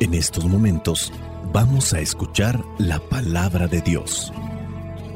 En estos momentos vamos a escuchar la palabra de Dios.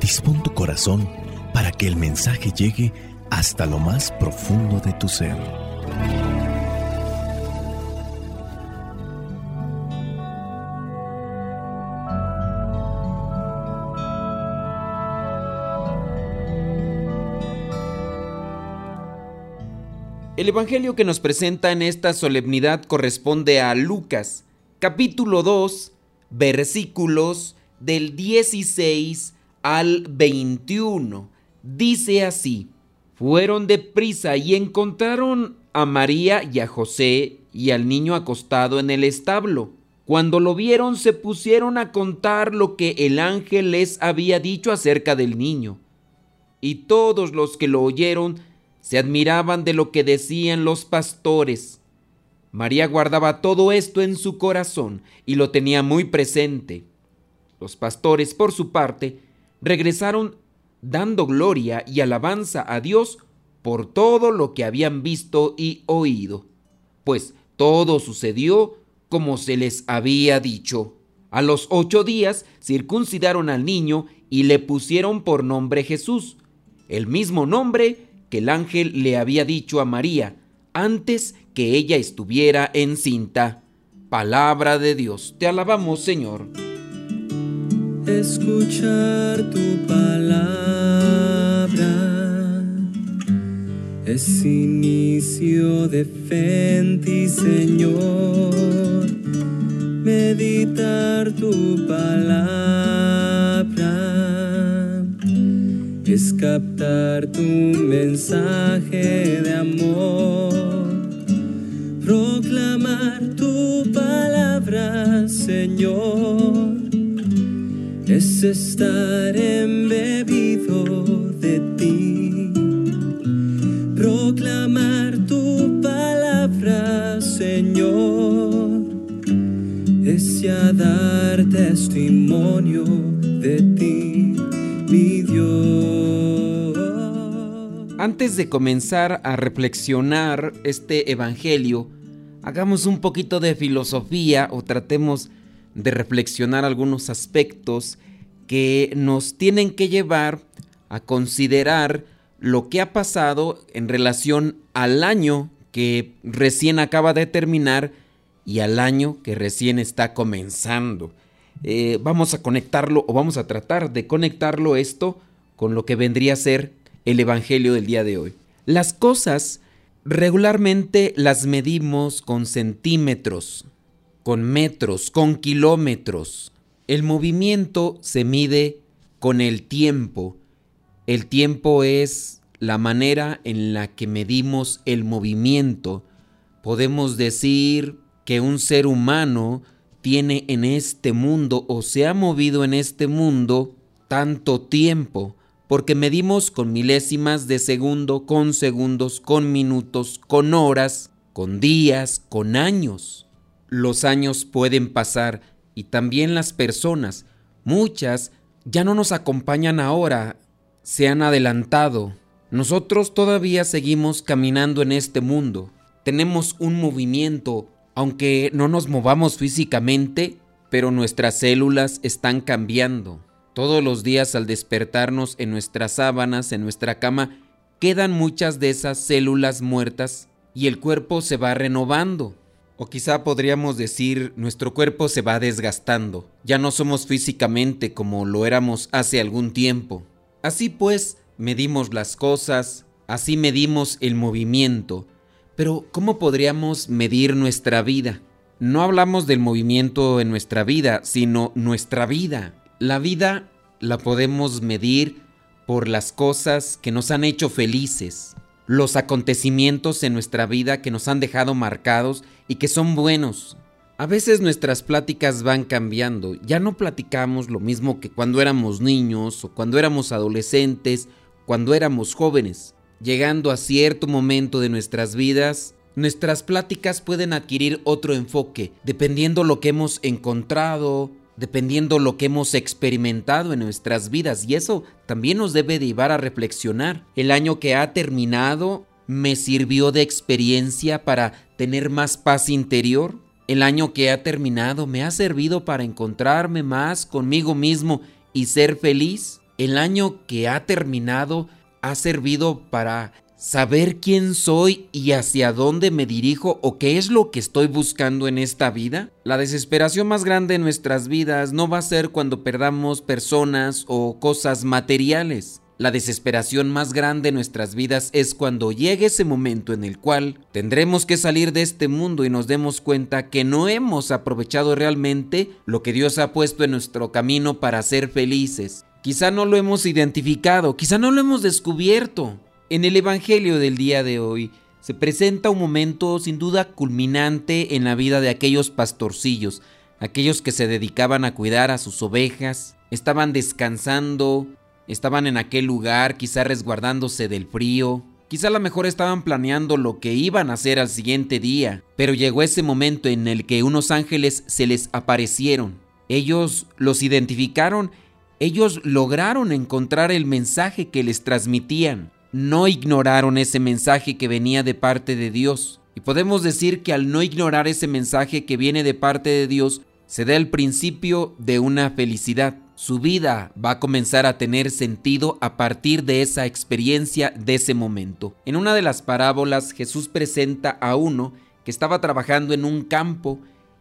Dispón tu corazón para que el mensaje llegue hasta lo más profundo de tu ser. El Evangelio que nos presenta en esta solemnidad corresponde a Lucas, capítulo 2, versículos del 16 al 21. Dice así, fueron deprisa y encontraron a María y a José y al niño acostado en el establo. Cuando lo vieron se pusieron a contar lo que el ángel les había dicho acerca del niño. Y todos los que lo oyeron se admiraban de lo que decían los pastores. María guardaba todo esto en su corazón y lo tenía muy presente. Los pastores, por su parte, regresaron dando gloria y alabanza a Dios por todo lo que habían visto y oído, pues todo sucedió como se les había dicho. A los ocho días circuncidaron al niño y le pusieron por nombre Jesús, el mismo nombre que el ángel le había dicho a María antes que ella estuviera encinta. Palabra de Dios, te alabamos Señor. Escuchar tu palabra es inicio de fe en ti, Señor. Meditar tu palabra es captar tu mensaje de amor, proclamar tu palabra, Señor, es estar embebido de ti, proclamar tu palabra, Señor, es ya dar testimonio de ti, mi Dios. Antes de comenzar a reflexionar este Evangelio, hagamos un poquito de filosofía o tratemos de reflexionar algunos aspectos que nos tienen que llevar a considerar lo que ha pasado en relación al año que recién acaba de terminar y al año que recién está comenzando. Eh, vamos a conectarlo o vamos a tratar de conectarlo esto con lo que vendría a ser el Evangelio del día de hoy. Las cosas regularmente las medimos con centímetros, con metros, con kilómetros. El movimiento se mide con el tiempo. El tiempo es la manera en la que medimos el movimiento. Podemos decir que un ser humano tiene en este mundo o se ha movido en este mundo tanto tiempo porque medimos con milésimas de segundo, con segundos, con minutos, con horas, con días, con años. Los años pueden pasar y también las personas, muchas ya no nos acompañan ahora, se han adelantado. Nosotros todavía seguimos caminando en este mundo. Tenemos un movimiento, aunque no nos movamos físicamente, pero nuestras células están cambiando. Todos los días al despertarnos en nuestras sábanas, en nuestra cama, quedan muchas de esas células muertas y el cuerpo se va renovando. O quizá podríamos decir, nuestro cuerpo se va desgastando. Ya no somos físicamente como lo éramos hace algún tiempo. Así pues, medimos las cosas, así medimos el movimiento. Pero, ¿cómo podríamos medir nuestra vida? No hablamos del movimiento en nuestra vida, sino nuestra vida. La vida la podemos medir por las cosas que nos han hecho felices, los acontecimientos en nuestra vida que nos han dejado marcados y que son buenos. A veces nuestras pláticas van cambiando, ya no platicamos lo mismo que cuando éramos niños o cuando éramos adolescentes, cuando éramos jóvenes. Llegando a cierto momento de nuestras vidas, nuestras pláticas pueden adquirir otro enfoque, dependiendo lo que hemos encontrado, dependiendo lo que hemos experimentado en nuestras vidas y eso también nos debe llevar a reflexionar. El año que ha terminado me sirvió de experiencia para tener más paz interior. El año que ha terminado me ha servido para encontrarme más conmigo mismo y ser feliz. El año que ha terminado ha servido para saber quién soy y hacia dónde me dirijo o qué es lo que estoy buscando en esta vida? La desesperación más grande en nuestras vidas no va a ser cuando perdamos personas o cosas materiales. La desesperación más grande en nuestras vidas es cuando llegue ese momento en el cual tendremos que salir de este mundo y nos demos cuenta que no hemos aprovechado realmente lo que Dios ha puesto en nuestro camino para ser felices. Quizá no lo hemos identificado, quizá no lo hemos descubierto. En el Evangelio del día de hoy se presenta un momento sin duda culminante en la vida de aquellos pastorcillos, aquellos que se dedicaban a cuidar a sus ovejas, estaban descansando, estaban en aquel lugar quizá resguardándose del frío, quizá a lo mejor estaban planeando lo que iban a hacer al siguiente día, pero llegó ese momento en el que unos ángeles se les aparecieron. Ellos los identificaron, ellos lograron encontrar el mensaje que les transmitían no ignoraron ese mensaje que venía de parte de Dios. Y podemos decir que al no ignorar ese mensaje que viene de parte de Dios, se da el principio de una felicidad. Su vida va a comenzar a tener sentido a partir de esa experiencia, de ese momento. En una de las parábolas Jesús presenta a uno que estaba trabajando en un campo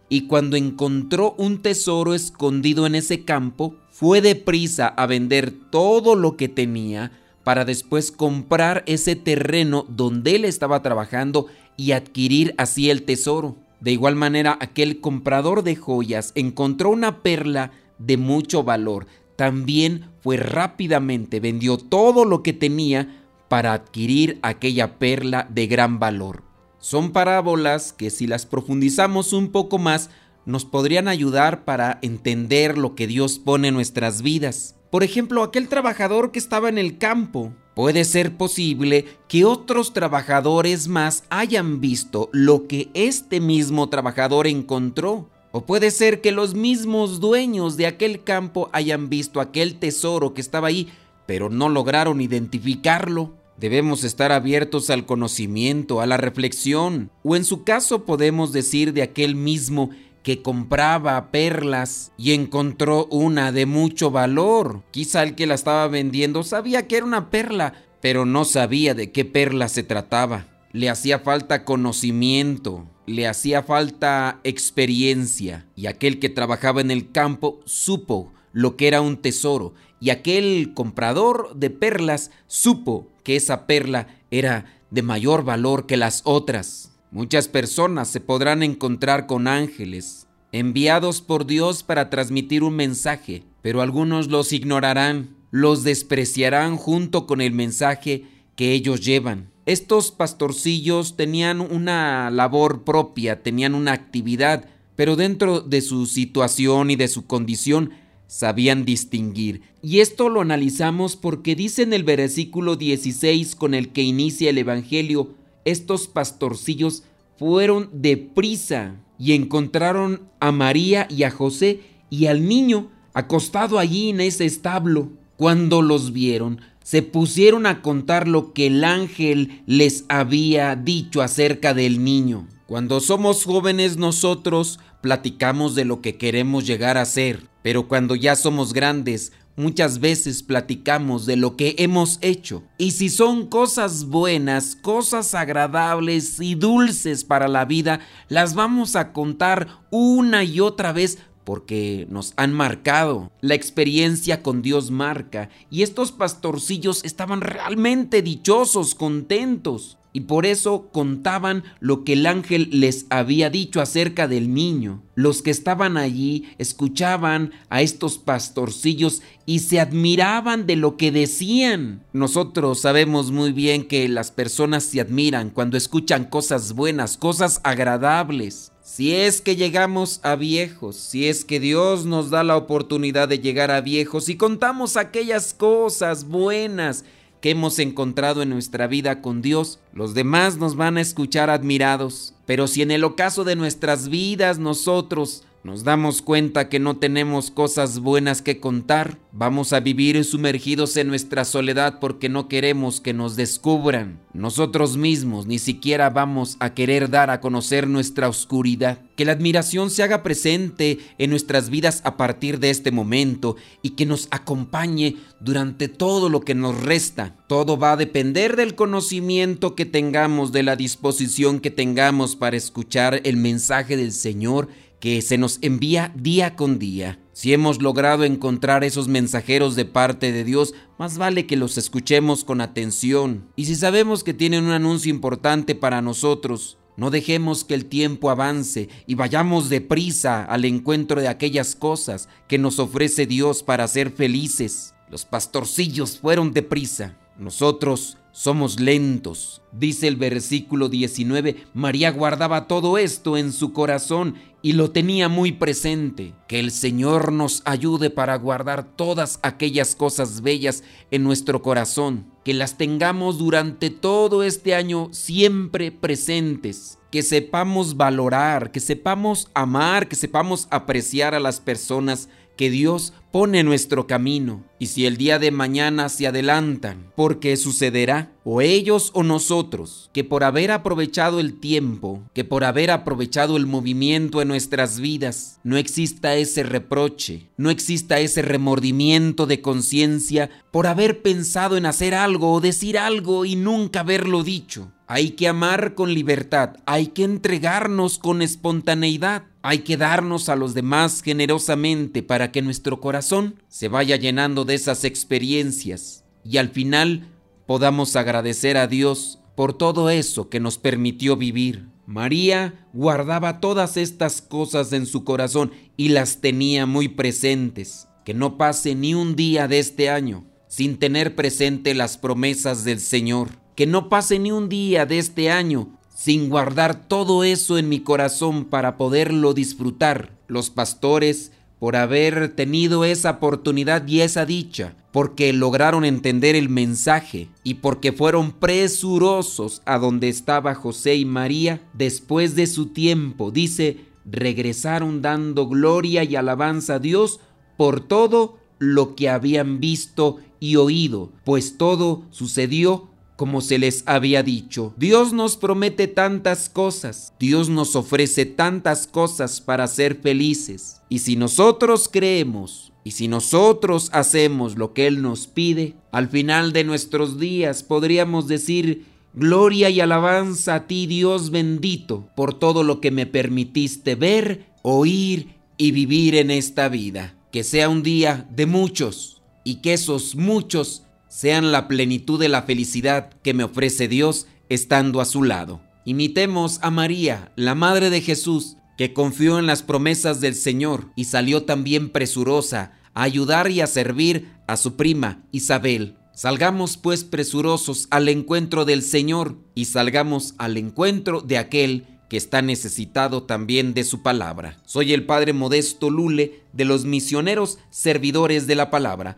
y cuando encontró un tesoro escondido en ese campo, fue deprisa a vender todo lo que tenía para después comprar ese terreno donde él estaba trabajando y adquirir así el tesoro. De igual manera, aquel comprador de joyas encontró una perla de mucho valor. También fue rápidamente, vendió todo lo que tenía para adquirir aquella perla de gran valor. Son parábolas que si las profundizamos un poco más, nos podrían ayudar para entender lo que Dios pone en nuestras vidas. Por ejemplo, aquel trabajador que estaba en el campo. Puede ser posible que otros trabajadores más hayan visto lo que este mismo trabajador encontró. O puede ser que los mismos dueños de aquel campo hayan visto aquel tesoro que estaba ahí, pero no lograron identificarlo. Debemos estar abiertos al conocimiento, a la reflexión, o en su caso podemos decir de aquel mismo que compraba perlas y encontró una de mucho valor. Quizá el que la estaba vendiendo sabía que era una perla, pero no sabía de qué perla se trataba. Le hacía falta conocimiento, le hacía falta experiencia, y aquel que trabajaba en el campo supo lo que era un tesoro, y aquel comprador de perlas supo que esa perla era de mayor valor que las otras. Muchas personas se podrán encontrar con ángeles, enviados por Dios para transmitir un mensaje, pero algunos los ignorarán, los despreciarán junto con el mensaje que ellos llevan. Estos pastorcillos tenían una labor propia, tenían una actividad, pero dentro de su situación y de su condición sabían distinguir. Y esto lo analizamos porque dice en el versículo 16 con el que inicia el Evangelio, estos pastorcillos fueron deprisa y encontraron a María y a José y al niño acostado allí en ese establo. Cuando los vieron, se pusieron a contar lo que el ángel les había dicho acerca del niño. Cuando somos jóvenes nosotros platicamos de lo que queremos llegar a ser, pero cuando ya somos grandes Muchas veces platicamos de lo que hemos hecho. Y si son cosas buenas, cosas agradables y dulces para la vida, las vamos a contar una y otra vez porque nos han marcado. La experiencia con Dios marca. Y estos pastorcillos estaban realmente dichosos, contentos y por eso contaban lo que el ángel les había dicho acerca del niño. Los que estaban allí escuchaban a estos pastorcillos y se admiraban de lo que decían. Nosotros sabemos muy bien que las personas se admiran cuando escuchan cosas buenas, cosas agradables. Si es que llegamos a viejos, si es que Dios nos da la oportunidad de llegar a viejos y contamos aquellas cosas buenas que hemos encontrado en nuestra vida con Dios, los demás nos van a escuchar admirados. Pero si en el ocaso de nuestras vidas nosotros nos damos cuenta que no tenemos cosas buenas que contar, vamos a vivir sumergidos en nuestra soledad porque no queremos que nos descubran. Nosotros mismos ni siquiera vamos a querer dar a conocer nuestra oscuridad. Que la admiración se haga presente en nuestras vidas a partir de este momento y que nos acompañe durante todo lo que nos resta. Todo va a depender del conocimiento que tengamos, de la disposición que tengamos para escuchar el mensaje del Señor que se nos envía día con día. Si hemos logrado encontrar esos mensajeros de parte de Dios, más vale que los escuchemos con atención. Y si sabemos que tienen un anuncio importante para nosotros, no dejemos que el tiempo avance y vayamos deprisa al encuentro de aquellas cosas que nos ofrece Dios para ser felices. Los pastorcillos fueron deprisa. Nosotros somos lentos. Dice el versículo 19, María guardaba todo esto en su corazón y lo tenía muy presente. Que el Señor nos ayude para guardar todas aquellas cosas bellas en nuestro corazón, que las tengamos durante todo este año siempre presentes, que sepamos valorar, que sepamos amar, que sepamos apreciar a las personas que Dios pone nuestro camino. Y si el día de mañana se adelantan, porque sucederá, o ellos o nosotros, que por haber aprovechado el tiempo, que por haber aprovechado el movimiento en nuestras vidas, no exista ese reproche, no exista ese remordimiento de conciencia por haber pensado en hacer algo o decir algo y nunca haberlo dicho. Hay que amar con libertad, hay que entregarnos con espontaneidad, hay que darnos a los demás generosamente para que nuestro corazón se vaya llenando de esas experiencias y al final podamos agradecer a Dios por todo eso que nos permitió vivir. María guardaba todas estas cosas en su corazón y las tenía muy presentes. Que no pase ni un día de este año sin tener presente las promesas del Señor que no pase ni un día de este año sin guardar todo eso en mi corazón para poderlo disfrutar. Los pastores, por haber tenido esa oportunidad y esa dicha, porque lograron entender el mensaje y porque fueron presurosos a donde estaba José y María, después de su tiempo, dice, regresaron dando gloria y alabanza a Dios por todo lo que habían visto y oído, pues todo sucedió como se les había dicho. Dios nos promete tantas cosas, Dios nos ofrece tantas cosas para ser felices. Y si nosotros creemos y si nosotros hacemos lo que Él nos pide, al final de nuestros días podríamos decir, Gloria y alabanza a ti Dios bendito por todo lo que me permitiste ver, oír y vivir en esta vida. Que sea un día de muchos y que esos muchos sean la plenitud de la felicidad que me ofrece Dios estando a su lado. Imitemos a María, la Madre de Jesús, que confió en las promesas del Señor y salió también presurosa a ayudar y a servir a su prima Isabel. Salgamos pues presurosos al encuentro del Señor y salgamos al encuentro de aquel que está necesitado también de su palabra. Soy el Padre Modesto Lule de los misioneros servidores de la palabra.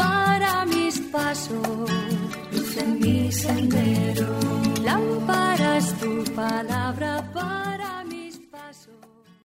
luz en mi sendero. Lámparas tu palabra